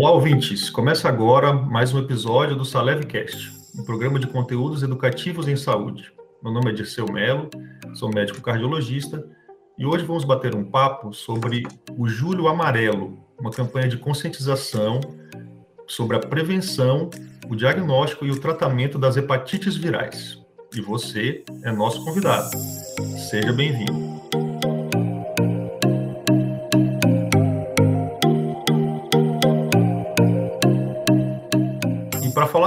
Olá, ouvintes. Começa agora mais um episódio do Salevcast, um programa de conteúdos educativos em saúde. Meu nome é Dirceu Melo, sou médico cardiologista e hoje vamos bater um papo sobre o Julho Amarelo, uma campanha de conscientização sobre a prevenção, o diagnóstico e o tratamento das hepatites virais. E você é nosso convidado. Seja bem-vindo.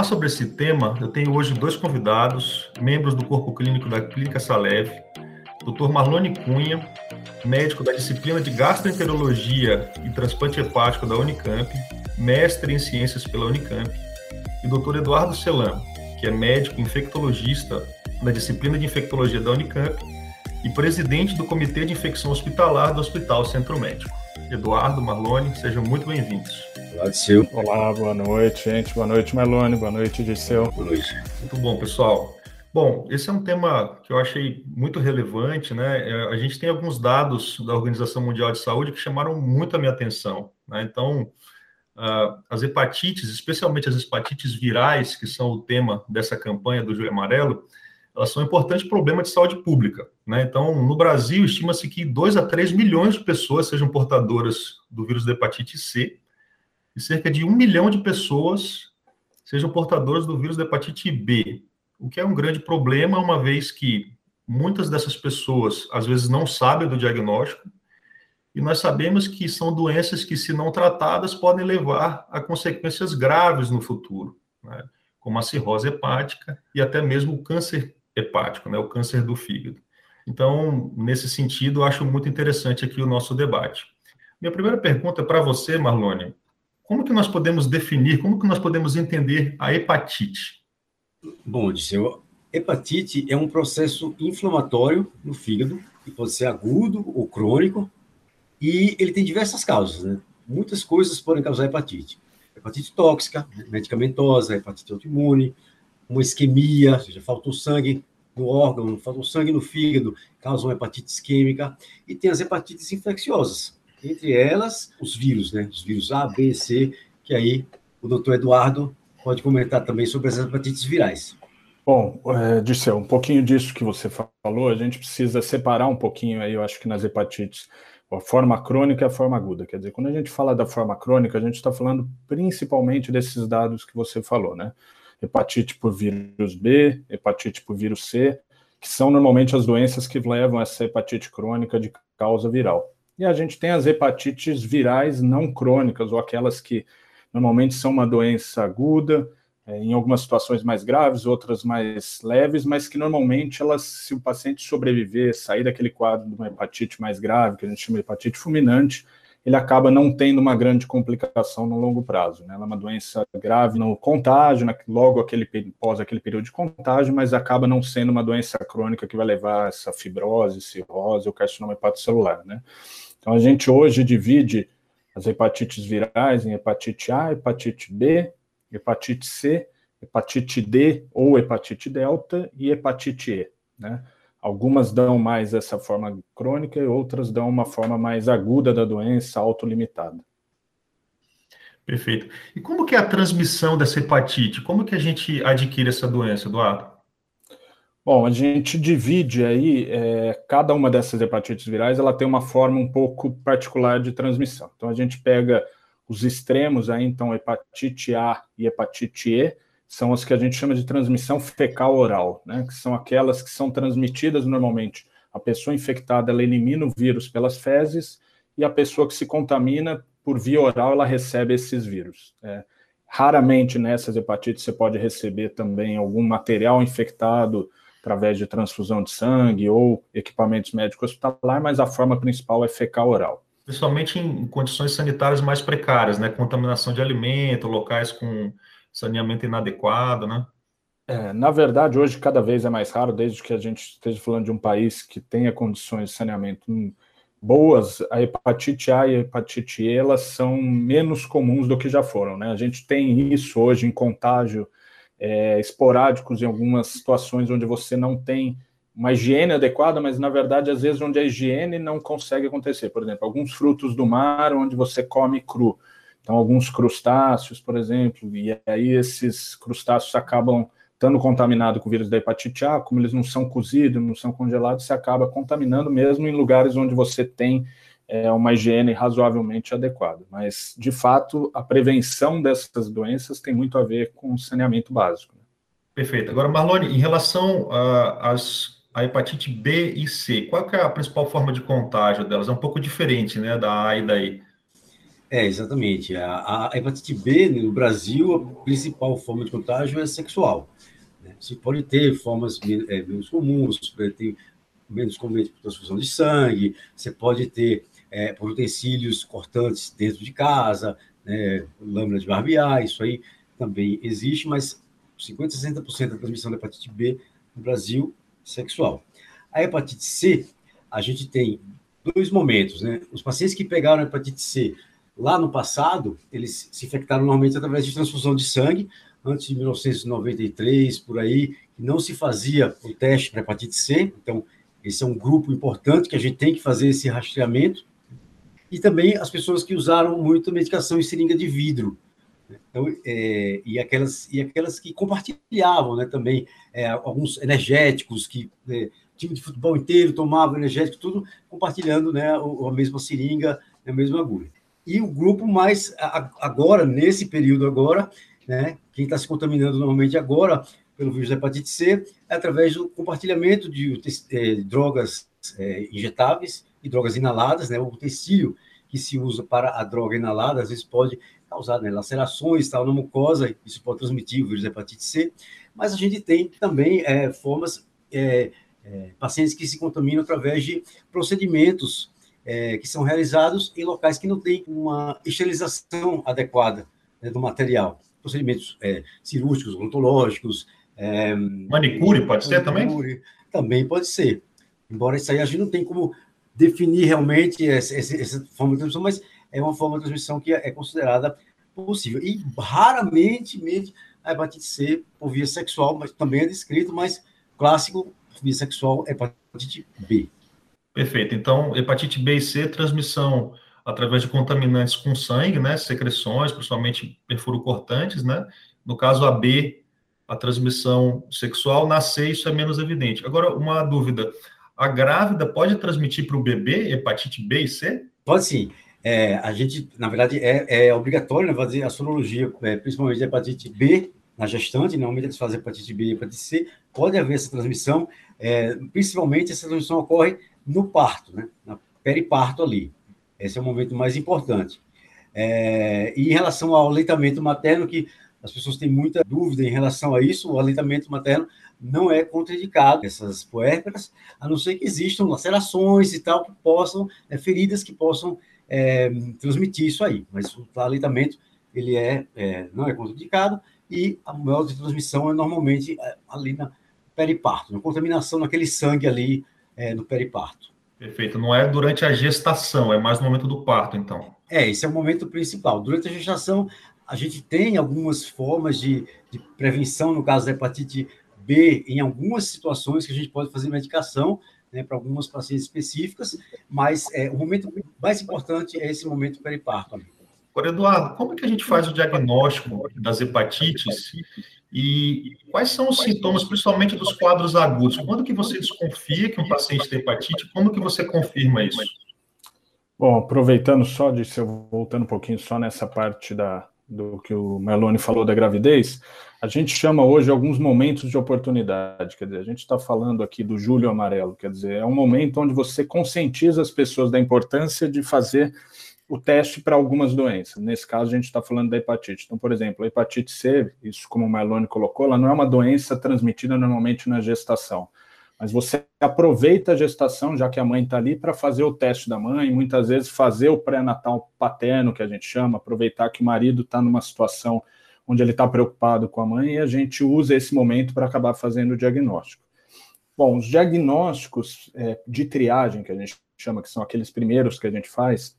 Falar sobre esse tema, eu tenho hoje dois convidados, membros do corpo clínico da Clínica Salev, Dr. Marlone Cunha, médico da disciplina de gastroenterologia e transplante hepático da Unicamp, mestre em ciências pela Unicamp, e Dr. Eduardo Celan, que é médico infectologista da disciplina de infectologia da Unicamp e presidente do Comitê de Infecção Hospitalar do Hospital Centro Médico. Eduardo, Marlone, sejam muito bem-vindos. Olá, Disseu. Olá, boa noite, gente. Boa noite, Marlone. Boa noite, Disseu. Boa noite. Muito bom, pessoal. Bom, esse é um tema que eu achei muito relevante, né? É, a gente tem alguns dados da Organização Mundial de Saúde que chamaram muito a minha atenção, né? Então, uh, as hepatites, especialmente as hepatites virais, que são o tema dessa campanha do Julho Amarelo, elas são um importante problema de saúde pública, né? Então, no Brasil, estima-se que 2 a 3 milhões de pessoas sejam portadoras do vírus da hepatite C e cerca de um milhão de pessoas sejam portadoras do vírus da hepatite B, o que é um grande problema, uma vez que muitas dessas pessoas, às vezes, não sabem do diagnóstico, e nós sabemos que são doenças que, se não tratadas, podem levar a consequências graves no futuro, né? como a cirrose hepática e até mesmo o câncer hepático, né? o câncer do fígado. Então, nesse sentido, eu acho muito interessante aqui o nosso debate. Minha primeira pergunta é para você, Marlone. Como que nós podemos definir, como que nós podemos entender a hepatite? Bom, Odisseu, hepatite é um processo inflamatório no fígado, que pode ser agudo ou crônico, e ele tem diversas causas, né? Muitas coisas podem causar hepatite. Hepatite tóxica, medicamentosa, hepatite autoimune, uma isquemia, ou seja, faltou sangue no órgão, faltou sangue no fígado, causa uma hepatite isquêmica, e tem as hepatites infecciosas, entre elas os vírus, né? Os vírus A, B, C, que aí o doutor Eduardo pode comentar também sobre as hepatites virais. Bom, é, Dirceu, um pouquinho disso que você falou, a gente precisa separar um pouquinho aí, eu acho que nas hepatites, a forma crônica e a forma aguda. Quer dizer, quando a gente fala da forma crônica, a gente está falando principalmente desses dados que você falou, né? Hepatite por vírus B, hepatite por vírus C, que são normalmente as doenças que levam a essa hepatite crônica de causa viral. E a gente tem as hepatites virais não crônicas, ou aquelas que Normalmente são uma doença aguda, é, em algumas situações mais graves, outras mais leves, mas que normalmente elas, se o paciente sobreviver, sair daquele quadro de uma hepatite mais grave, que a gente chama de hepatite fulminante, ele acaba não tendo uma grande complicação no longo prazo. Né? Ela é uma doença grave no contágio, logo aquele, após aquele período de contágio, mas acaba não sendo uma doença crônica que vai levar essa fibrose, cirrose ou carcinoma hepatocelular. Né? Então a gente hoje divide as hepatites virais em hepatite A, hepatite B, hepatite C, hepatite D ou hepatite delta e hepatite E, né? Algumas dão mais essa forma crônica e outras dão uma forma mais aguda da doença, autolimitada. Perfeito. E como que é a transmissão dessa hepatite? Como que a gente adquire essa doença, Eduardo? Bom, a gente divide aí, é, cada uma dessas hepatites virais, ela tem uma forma um pouco particular de transmissão. Então, a gente pega os extremos aí, então, hepatite A e hepatite E, são as que a gente chama de transmissão fecal oral, né, que são aquelas que são transmitidas normalmente. A pessoa infectada, ela elimina o vírus pelas fezes, e a pessoa que se contamina por via oral, ela recebe esses vírus. É, raramente nessas hepatites você pode receber também algum material infectado, através de transfusão de sangue ou equipamentos médicos hospitalar, mas a forma principal é fecal oral. Principalmente em condições sanitárias mais precárias, né? Contaminação de alimento, locais com saneamento inadequado, né? É, na verdade, hoje cada vez é mais raro, desde que a gente esteja falando de um país que tenha condições de saneamento boas, a hepatite A e a hepatite E, elas são menos comuns do que já foram, né? A gente tem isso hoje em contágio é, esporádicos em algumas situações onde você não tem uma higiene adequada, mas na verdade, às vezes, onde a higiene não consegue acontecer. Por exemplo, alguns frutos do mar onde você come cru. Então, alguns crustáceos, por exemplo, e aí esses crustáceos acabam estando contaminados com o vírus da hepatite A, como eles não são cozidos, não são congelados, você acaba contaminando mesmo em lugares onde você tem é, uma higiene razoavelmente adequada. Mas, de fato, a prevenção dessas doenças tem muito a ver com o saneamento básico. Né? Perfeito. Agora, Marlone, em relação às a hepatite B e C, qual é a principal forma de contágio delas? É um pouco diferente, né, da A e da E. É, exatamente. A, a hepatite B, no Brasil, a principal forma de contágio é sexual. Né? Você pode ter formas é, menos comuns, pode ter menos comumente por transfusão de sangue, você pode ter é, por utensílios cortantes dentro de casa, né, lâmina de barbear, isso aí também existe, mas 50% a 60% da transmissão da hepatite B no Brasil sexual. A hepatite C, a gente tem dois momentos, né? Os pacientes que pegaram a hepatite C Lá no passado, eles se infectaram normalmente através de transfusão de sangue, antes de 1993, por aí, não se fazia o teste para hepatite C, então esse é um grupo importante que a gente tem que fazer esse rastreamento, e também as pessoas que usaram muito medicação em seringa de vidro, então, é, e, aquelas, e aquelas que compartilhavam né, também é, alguns energéticos, que é, time de futebol inteiro tomava energético, tudo compartilhando né, a, mesma seringa, a mesma agulha. E o grupo mais agora, nesse período agora, né, quem está se contaminando normalmente agora pelo vírus da hepatite C é através do compartilhamento de é, drogas é, injetáveis e drogas inaladas, né, o utensílio que se usa para a droga inalada, às vezes pode causar né, lacerações tal, na mucosa, isso pode transmitir o vírus da hepatite C, mas a gente tem também é, formas, é, é, pacientes que se contaminam através de procedimentos é, que são realizados em locais que não têm uma esterilização adequada né, do material. Procedimentos é, cirúrgicos, odontológicos. É, manicure pode ser também? Também pode ser. Embora isso aí a gente não tem como definir realmente essa, essa forma de transmissão, mas é uma forma de transmissão que é considerada possível. E raramente, a hepatite C por via sexual, mas também é descrito, mas clássico, via sexual, hepatite B. Perfeito. Então, hepatite B e C, transmissão através de contaminantes com sangue, né? Secreções, principalmente perfurocortantes, né? No caso, a B, a transmissão sexual, na C isso é menos evidente. Agora, uma dúvida. A grávida pode transmitir para o bebê hepatite B e C? Pode sim. É, a gente, na verdade, é, é obrigatório né, fazer a sorologia, é, principalmente de hepatite B na gestante, normalmente eles fazem hepatite B e hepatite C, pode haver essa transmissão, é, principalmente essa transmissão ocorre no parto, né? Na periparto ali. Esse é o momento mais importante. É, e em relação ao aleitamento materno, que as pessoas têm muita dúvida em relação a isso, o aleitamento materno não é contraindicado, essas puérperas, a não ser que existam lacerações e tal, que possam, é, feridas que possam é, transmitir isso aí. Mas o aleitamento, ele é, é não é contraindicado, e a maior de transmissão é normalmente é, ali na periparto, na contaminação naquele sangue ali é, no periparto. Perfeito. Não é durante a gestação, é mais no momento do parto, então. É, esse é o momento principal. Durante a gestação, a gente tem algumas formas de, de prevenção, no caso da hepatite B, em algumas situações que a gente pode fazer medicação, né, para algumas pacientes específicas, mas é, o momento mais importante é esse momento periparto. Agora, Eduardo, como é que a gente faz o diagnóstico das hepatites e quais são os sintomas, principalmente dos quadros agudos? Quando que você desconfia que um paciente tem hepatite? Como que você confirma isso? Bom, aproveitando só de voltando um pouquinho só nessa parte da, do que o Meloni falou da gravidez, a gente chama hoje alguns momentos de oportunidade. Quer dizer, a gente está falando aqui do julho amarelo, quer dizer, é um momento onde você conscientiza as pessoas da importância de fazer o teste para algumas doenças. Nesse caso, a gente está falando da hepatite. Então, por exemplo, a hepatite C, isso como o Marlone colocou, ela não é uma doença transmitida normalmente na gestação. Mas você aproveita a gestação, já que a mãe está ali, para fazer o teste da mãe, muitas vezes fazer o pré-natal paterno, que a gente chama, aproveitar que o marido está numa situação onde ele está preocupado com a mãe, e a gente usa esse momento para acabar fazendo o diagnóstico. Bom, os diagnósticos é, de triagem, que a gente chama, que são aqueles primeiros que a gente faz,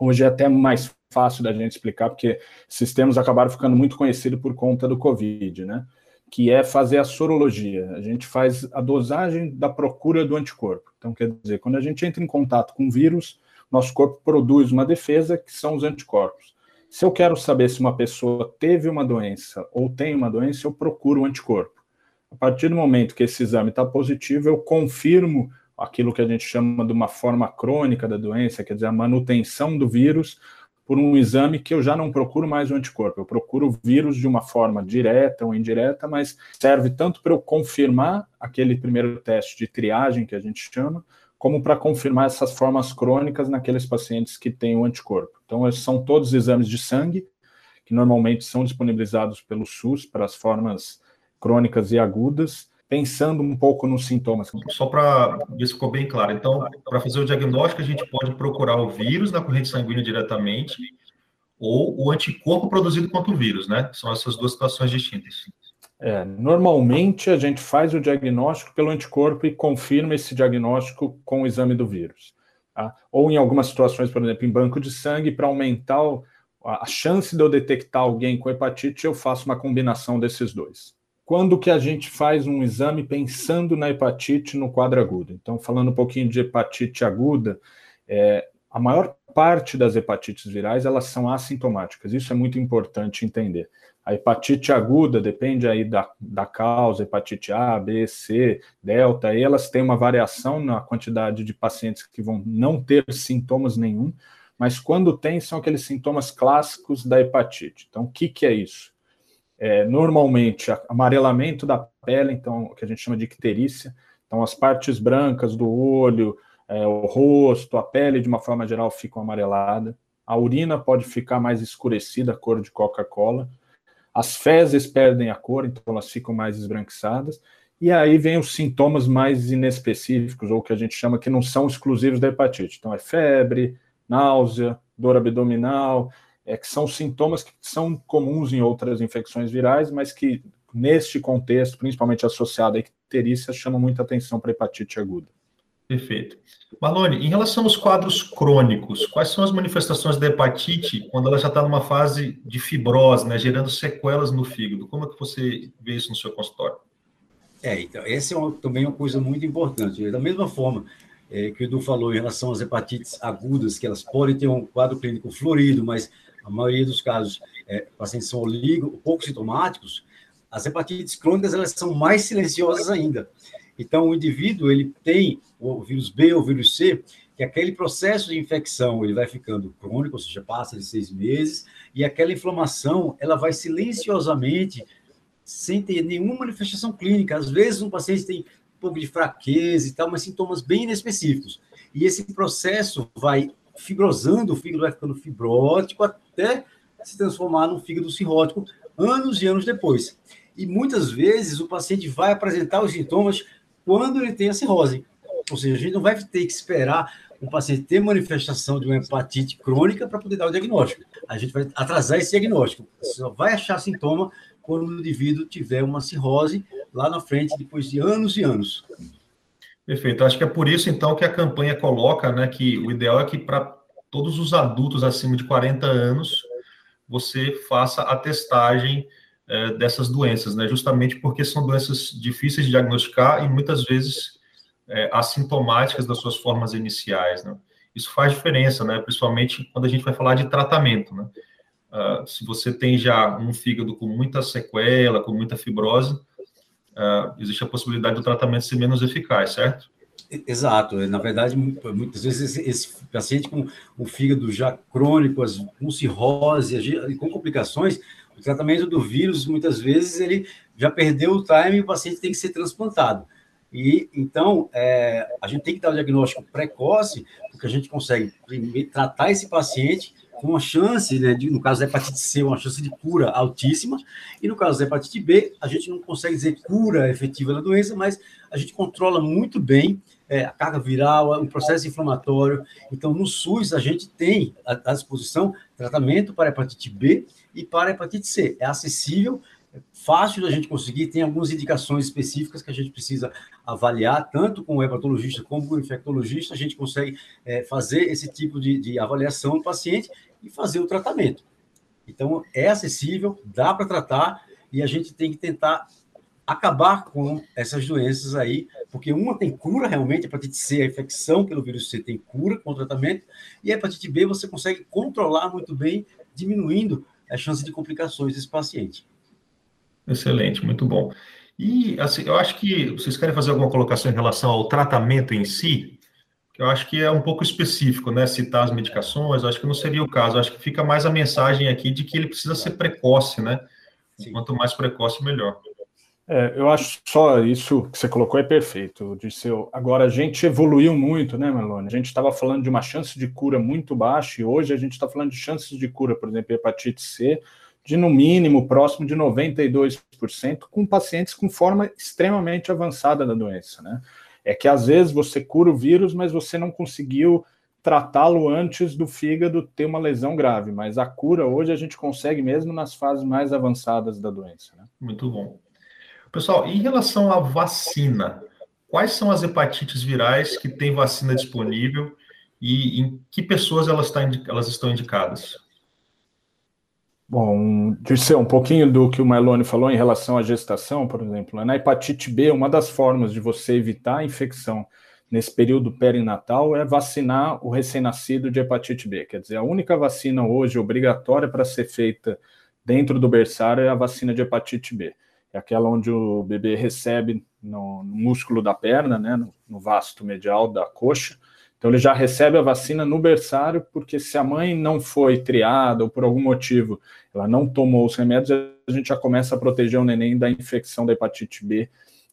Hoje é até mais fácil da gente explicar, porque esses termos acabaram ficando muito conhecidos por conta do Covid, né? Que é fazer a sorologia. A gente faz a dosagem da procura do anticorpo. Então, quer dizer, quando a gente entra em contato com vírus, nosso corpo produz uma defesa, que são os anticorpos. Se eu quero saber se uma pessoa teve uma doença ou tem uma doença, eu procuro o anticorpo. A partir do momento que esse exame está positivo, eu confirmo aquilo que a gente chama de uma forma crônica da doença, quer dizer, a manutenção do vírus por um exame que eu já não procuro mais o anticorpo, eu procuro o vírus de uma forma direta ou indireta, mas serve tanto para eu confirmar aquele primeiro teste de triagem que a gente chama, como para confirmar essas formas crônicas naqueles pacientes que têm o anticorpo. Então, esses são todos exames de sangue, que normalmente são disponibilizados pelo SUS para as formas crônicas e agudas, pensando um pouco nos sintomas. Só para ver se ficou bem claro. Então, para fazer o diagnóstico, a gente pode procurar o vírus na corrente sanguínea diretamente ou o anticorpo produzido contra o vírus, né? São essas duas situações distintas. É, normalmente a gente faz o diagnóstico pelo anticorpo e confirma esse diagnóstico com o exame do vírus. Tá? Ou em algumas situações, por exemplo, em banco de sangue, para aumentar a chance de eu detectar alguém com hepatite, eu faço uma combinação desses dois. Quando que a gente faz um exame pensando na hepatite no quadro agudo? Então, falando um pouquinho de hepatite aguda, é, a maior parte das hepatites virais elas são assintomáticas. Isso é muito importante entender. A hepatite aguda depende aí da, da causa, hepatite A, B, C, delta, e elas têm uma variação na quantidade de pacientes que vão não ter sintomas nenhum, mas quando tem, são aqueles sintomas clássicos da hepatite. Então, o que, que é isso? É, normalmente, amarelamento da pele, então, o que a gente chama de icterícia, então as partes brancas do olho, é, o rosto, a pele, de uma forma geral, ficam amareladas. A urina pode ficar mais escurecida, cor de Coca-Cola. As fezes perdem a cor, então elas ficam mais esbranquiçadas. E aí vem os sintomas mais inespecíficos, ou que a gente chama que não são exclusivos da hepatite. Então é febre, náusea, dor abdominal, é, que são sintomas que são comuns em outras infecções virais, mas que neste contexto, principalmente associado à icterícia, chamam muita atenção para a hepatite aguda. Perfeito. Marlone, em relação aos quadros crônicos, quais são as manifestações da hepatite quando ela já está numa fase de fibrose, né, gerando sequelas no fígado? Como é que você vê isso no seu consultório? É, então, essa é uma, também uma coisa muito importante. Da mesma forma é, que o Edu falou em relação às hepatites agudas, que elas podem ter um quadro clínico florido, mas a maioria dos casos, é, pacientes são oligo, pouco sintomáticos, as hepatites crônicas elas são mais silenciosas ainda. Então, o indivíduo ele tem o vírus B ou vírus C, que aquele processo de infecção ele vai ficando crônico, ou seja, passa de seis meses, e aquela inflamação ela vai silenciosamente, sem ter nenhuma manifestação clínica. Às vezes, um paciente tem um pouco de fraqueza e tal, mas sintomas bem inespecíficos. E esse processo vai fibrosando, o fígado vai ficando fibrótico até se transformar num fígado cirrótico anos e anos depois. E muitas vezes o paciente vai apresentar os sintomas quando ele tem a cirrose. Ou seja, a gente não vai ter que esperar o paciente ter manifestação de uma hepatite crônica para poder dar o diagnóstico. A gente vai atrasar esse diagnóstico. Você só vai achar sintoma quando o indivíduo tiver uma cirrose lá na frente, depois de anos e anos. Perfeito. Acho que é por isso, então, que a campanha coloca né, que o ideal é que para todos os adultos acima de 40 anos você faça a testagem é, dessas doenças, né? Justamente porque são doenças difíceis de diagnosticar e muitas vezes é, assintomáticas das suas formas iniciais, né? Isso faz diferença, né? Principalmente quando a gente vai falar de tratamento, né? Uh, se você tem já um fígado com muita sequela, com muita fibrose, uh, existe a possibilidade do tratamento ser menos eficaz, certo? Exato. Na verdade, muitas vezes esse paciente com o fígado já crônico, com cirrose, com complicações, o tratamento do vírus, muitas vezes, ele já perdeu o time e o paciente tem que ser transplantado. E então, é, a gente tem que dar o diagnóstico precoce, porque a gente consegue tratar esse paciente com uma chance, né, de, no caso da hepatite C, uma chance de cura altíssima, e no caso da hepatite B, a gente não consegue dizer cura efetiva da doença, mas a gente controla muito bem é, a carga viral, o processo inflamatório. Então, no SUS, a gente tem à disposição tratamento para hepatite B e para hepatite C. É acessível, é fácil da gente conseguir, tem algumas indicações específicas que a gente precisa avaliar, tanto com o hepatologista como com o infectologista, a gente consegue é, fazer esse tipo de, de avaliação do paciente e fazer o tratamento. Então, é acessível, dá para tratar, e a gente tem que tentar acabar com essas doenças aí, porque uma tem cura realmente, a hepatite C, a infecção pelo vírus C tem cura com o tratamento, e a hepatite B você consegue controlar muito bem diminuindo a chance de complicações desse paciente. Excelente, muito bom. E assim, eu acho que vocês querem fazer alguma colocação em relação ao tratamento em si, que eu acho que é um pouco específico, né? Citar as medicações, eu acho que não seria o caso. Eu acho que fica mais a mensagem aqui de que ele precisa ser precoce, né? Sim. Quanto mais precoce, melhor. É, eu acho só isso que você colocou é perfeito, Disseu. Agora, a gente evoluiu muito, né, Melone? A gente estava falando de uma chance de cura muito baixa e hoje a gente está falando de chances de cura, por exemplo, hepatite C, de no mínimo próximo de 92%, com pacientes com forma extremamente avançada da doença, né? É que às vezes você cura o vírus, mas você não conseguiu tratá-lo antes do fígado ter uma lesão grave, mas a cura hoje a gente consegue mesmo nas fases mais avançadas da doença. Né? Muito bom. Pessoal, em relação à vacina, quais são as hepatites virais que têm vacina disponível e em que pessoas elas, tá, elas estão indicadas? Bom, Dirceu, um pouquinho do que o Mailone falou em relação à gestação, por exemplo. Na hepatite B, uma das formas de você evitar a infecção nesse período perinatal é vacinar o recém-nascido de hepatite B. Quer dizer, a única vacina hoje obrigatória para ser feita dentro do berçário é a vacina de hepatite B é aquela onde o bebê recebe no, no músculo da perna, né, no, no, vasto medial da coxa. Então ele já recebe a vacina no berçário, porque se a mãe não foi triada ou por algum motivo ela não tomou os remédios, a gente já começa a proteger o neném da infecção da hepatite B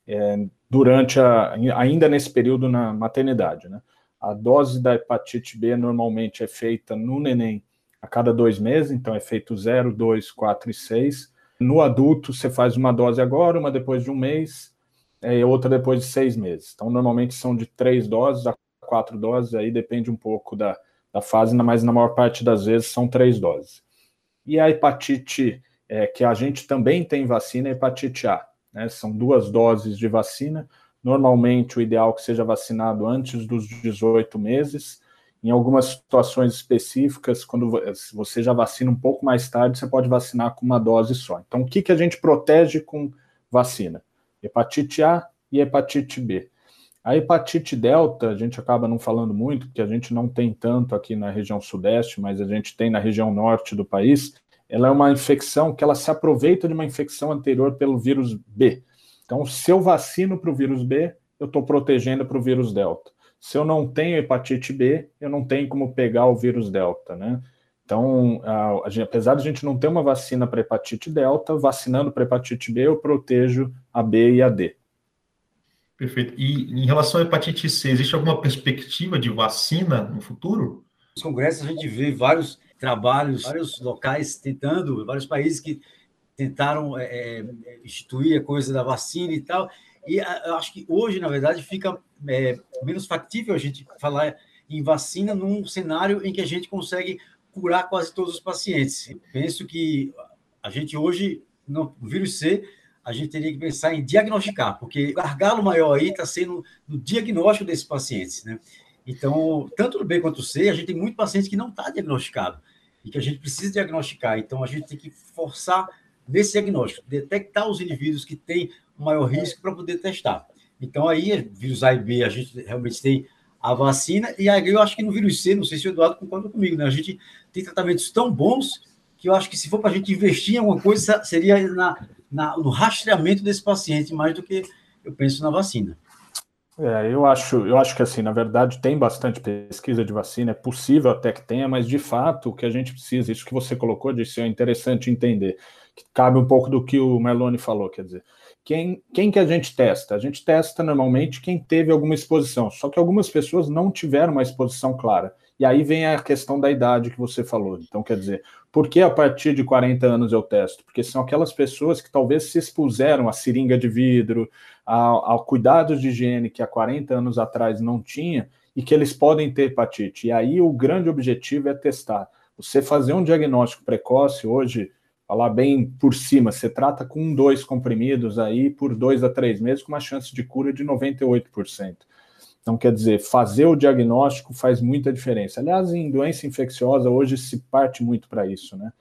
é, durante a, ainda nesse período na maternidade, né? A dose da hepatite B normalmente é feita no neném a cada dois meses, então é feito 0, 2, 4 e 6 no adulto, você faz uma dose agora, uma depois de um mês, é, e outra depois de seis meses. Então, normalmente são de três doses a quatro doses, aí depende um pouco da, da fase, mas na maior parte das vezes são três doses. E a hepatite, é, que a gente também tem vacina, é hepatite A. Né? São duas doses de vacina. Normalmente, o ideal é que seja vacinado antes dos 18 meses. Em algumas situações específicas, quando você já vacina um pouco mais tarde, você pode vacinar com uma dose só. Então, o que, que a gente protege com vacina? Hepatite A e hepatite B. A hepatite delta, a gente acaba não falando muito, porque a gente não tem tanto aqui na região sudeste, mas a gente tem na região norte do país. Ela é uma infecção que ela se aproveita de uma infecção anterior pelo vírus B. Então, se eu vacino para o vírus B, eu estou protegendo para o vírus delta. Se eu não tenho hepatite B, eu não tenho como pegar o vírus delta, né? Então, a, a, apesar de a gente não ter uma vacina para hepatite delta, vacinando para hepatite B, eu protejo a B e a D. Perfeito. E em relação à hepatite C, existe alguma perspectiva de vacina no futuro? Nos congressos a gente vê vários trabalhos, vários locais tentando, vários países que tentaram é, é instituir a coisa da vacina e tal, e eu acho que hoje, na verdade, fica é, menos factível a gente falar em vacina num cenário em que a gente consegue curar quase todos os pacientes. penso que a gente hoje, no vírus C, a gente teria que pensar em diagnosticar, porque o gargalo maior aí está sendo no diagnóstico desses pacientes, né? Então, tanto no B quanto no C, a gente tem muito paciente que não está diagnosticado e que a gente precisa diagnosticar. Então, a gente tem que forçar nesse diagnóstico, detectar os indivíduos que têm maior risco para poder testar. Então, aí, vírus A e B, a gente realmente tem a vacina, e aí eu acho que no vírus C, não sei se o Eduardo concorda comigo, né? A gente tem tratamentos tão bons que eu acho que se for para a gente investir em alguma coisa, seria na, na, no rastreamento desse paciente, mais do que eu penso na vacina. É, eu acho, eu acho que assim, na verdade, tem bastante pesquisa de vacina, é possível até que tenha, mas de fato o que a gente precisa, isso que você colocou, disse, é interessante entender, que cabe um pouco do que o Meloni falou, quer dizer, quem, quem que a gente testa? A gente testa normalmente quem teve alguma exposição, só que algumas pessoas não tiveram uma exposição clara. E aí vem a questão da idade que você falou. Então, quer dizer, por que a partir de 40 anos eu testo? Porque são aquelas pessoas que talvez se expuseram à seringa de vidro, ao, ao cuidado de higiene que há 40 anos atrás não tinha e que eles podem ter hepatite. E aí o grande objetivo é testar. Você fazer um diagnóstico precoce hoje, falar bem por cima, você trata com dois comprimidos aí por dois a três meses, com uma chance de cura de 98%. Então, quer dizer, fazer o diagnóstico faz muita diferença. Aliás, em doença infecciosa, hoje se parte muito para isso, né?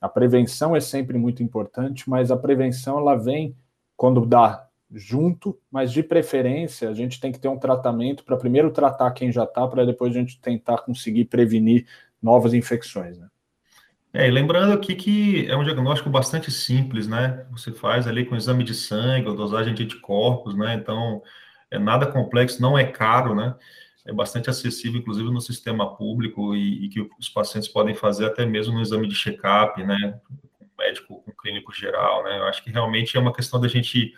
A prevenção é sempre muito importante, mas a prevenção ela vem quando dá junto, mas de preferência a gente tem que ter um tratamento para primeiro tratar quem já está, para depois a gente tentar conseguir prevenir novas infecções, né? É, e lembrando aqui que é um diagnóstico bastante simples, né? Você faz ali com exame de sangue, dosagem de anticorpos, né? Então, é nada complexo, não é caro, né? É bastante acessível, inclusive no sistema público e, e que os pacientes podem fazer até mesmo no exame de check-up, né? Com médico, com clínico geral, né? Eu acho que realmente é uma questão da gente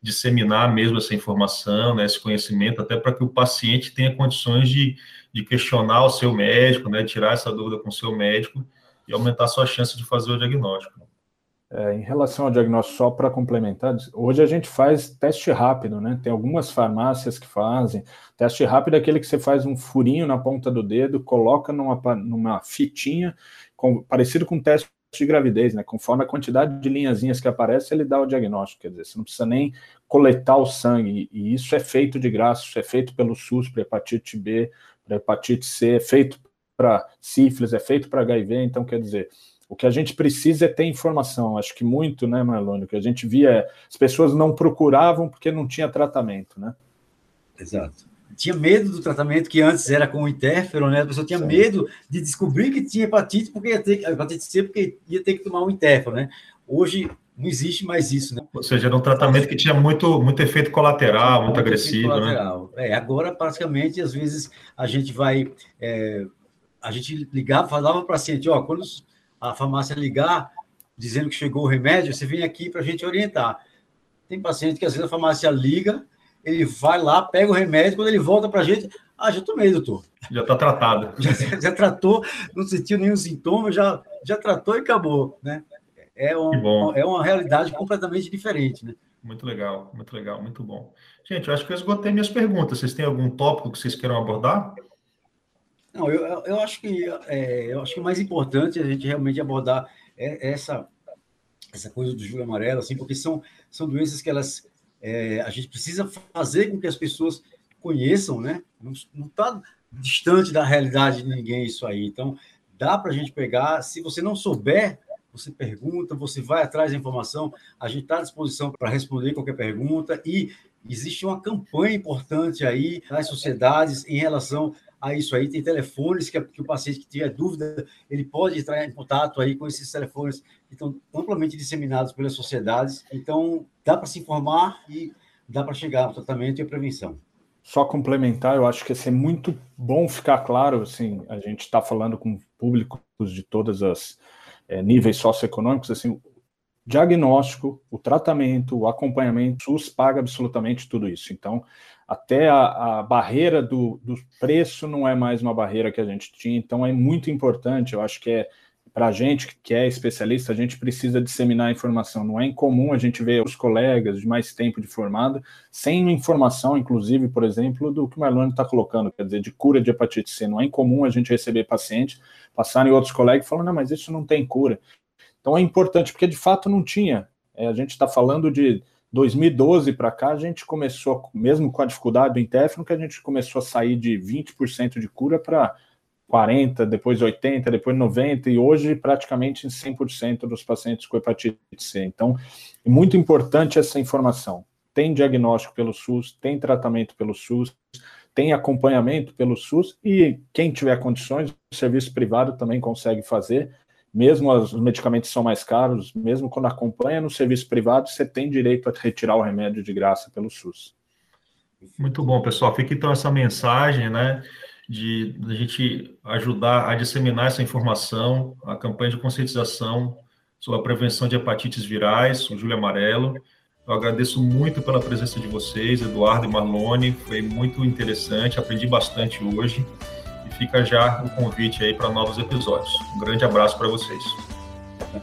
disseminar mesmo essa informação, né, esse conhecimento, até para que o paciente tenha condições de, de questionar o seu médico, né, tirar essa dúvida com o seu médico e aumentar a sua chance de fazer o diagnóstico. É, em relação ao diagnóstico, só para complementar, hoje a gente faz teste rápido, né? Tem algumas farmácias que fazem. Teste rápido é aquele que você faz um furinho na ponta do dedo, coloca numa, numa fitinha, com, parecido com teste de gravidez, né? Conforme a quantidade de linhazinhas que aparece, ele dá o diagnóstico. Quer dizer, você não precisa nem coletar o sangue. E isso é feito de graça, isso é feito pelo SUS para hepatite B, para hepatite C, é feito para sífilis, é feito para HIV. Então, quer dizer, o que a gente precisa é ter informação. Acho que muito, né, Marlone? O que a gente via é as pessoas não procuravam porque não tinha tratamento, né? Exato tinha medo do tratamento que antes era com o interferon, né? A pessoa tinha Sim. medo de descobrir que tinha hepatite porque ia ter hepatite C porque ia ter que tomar um interferon, né? Hoje não existe mais isso, né? Ou seja, era um tratamento que tinha muito, muito efeito colateral, muito, muito agressivo, né? colateral. né? É, agora praticamente às vezes a gente vai é, a gente ligava, falava para o paciente, ó, quando a farmácia ligar dizendo que chegou o remédio, você vem aqui para a gente orientar. Tem paciente que às vezes a farmácia liga ele vai lá, pega o remédio, quando ele volta para a gente, ah, já tomei, doutor. Já está tratado. Já, já, tratou, não sentiu nenhum sintoma, já, já tratou e acabou, né? É, um, é uma realidade completamente diferente, né? Muito legal, muito legal, muito bom. Gente, eu acho que eu esgotei minhas perguntas. Vocês têm algum tópico que vocês queiram abordar? Não, eu, eu acho que é, eu acho que o mais importante é a gente realmente abordar é essa essa coisa do julho amarelo, assim, porque são, são doenças que elas é, a gente precisa fazer com que as pessoas conheçam, né? Não está distante da realidade de ninguém isso aí. Então, dá para a gente pegar. Se você não souber, você pergunta, você vai atrás da informação. A gente está à disposição para responder qualquer pergunta. E existe uma campanha importante aí nas sociedades em relação a isso aí. Tem telefones que, que, o paciente que tiver dúvida, ele pode entrar em contato aí com esses telefones que estão amplamente disseminados pelas sociedades. Então, dá para se informar e dá para chegar ao tratamento e à prevenção. Só complementar, eu acho que é muito bom ficar claro, assim, a gente está falando com públicos de todas as é, níveis socioeconômicos, assim, diagnóstico, o tratamento, o acompanhamento, o SUS paga absolutamente tudo isso. Então, até a, a barreira do, do, preço não é mais uma barreira que a gente tinha, então é muito importante, eu acho que é para a gente que é especialista, a gente precisa disseminar a informação. Não é incomum a gente ver os colegas de mais tempo de formado sem informação, inclusive, por exemplo, do que o Marlone está colocando, quer dizer, de cura de hepatite C. Não é incomum a gente receber pacientes passarem outros colegas falando, não, mas isso não tem cura. Então é importante, porque de fato não tinha. É, a gente está falando de 2012 para cá, a gente começou, mesmo com a dificuldade do interferon, que a gente começou a sair de 20% de cura para 40%, depois 80%, depois 90%, e hoje praticamente 100% dos pacientes com hepatite C. Então, é muito importante essa informação. Tem diagnóstico pelo SUS, tem tratamento pelo SUS, tem acompanhamento pelo SUS, e quem tiver condições, o serviço privado também consegue fazer mesmo os medicamentos são mais caros, mesmo quando acompanha no serviço privado, você tem direito a retirar o remédio de graça pelo SUS. Muito bom, pessoal. Fica então essa mensagem, né, de, a gente ajudar a disseminar essa informação, a campanha de conscientização sobre a prevenção de hepatites virais, o Júlio Amarelo. Eu agradeço muito pela presença de vocês, Eduardo e Marlone, foi muito interessante, aprendi bastante hoje fica já o convite aí para novos episódios. Um grande abraço para vocês.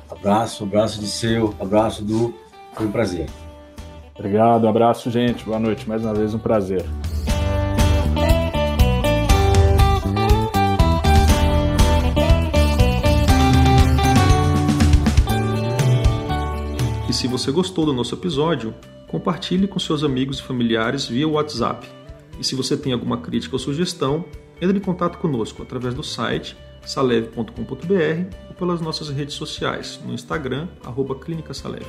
Abraço, abraço de seu, abraço do. Foi um prazer. Obrigado, um abraço, gente. Boa noite. Mais uma vez, um prazer. E se você gostou do nosso episódio, compartilhe com seus amigos e familiares via WhatsApp. E se você tem alguma crítica ou sugestão, entre em contato conosco através do site saleve.com.br ou pelas nossas redes sociais, no Instagram, arroba Clínica Saleve.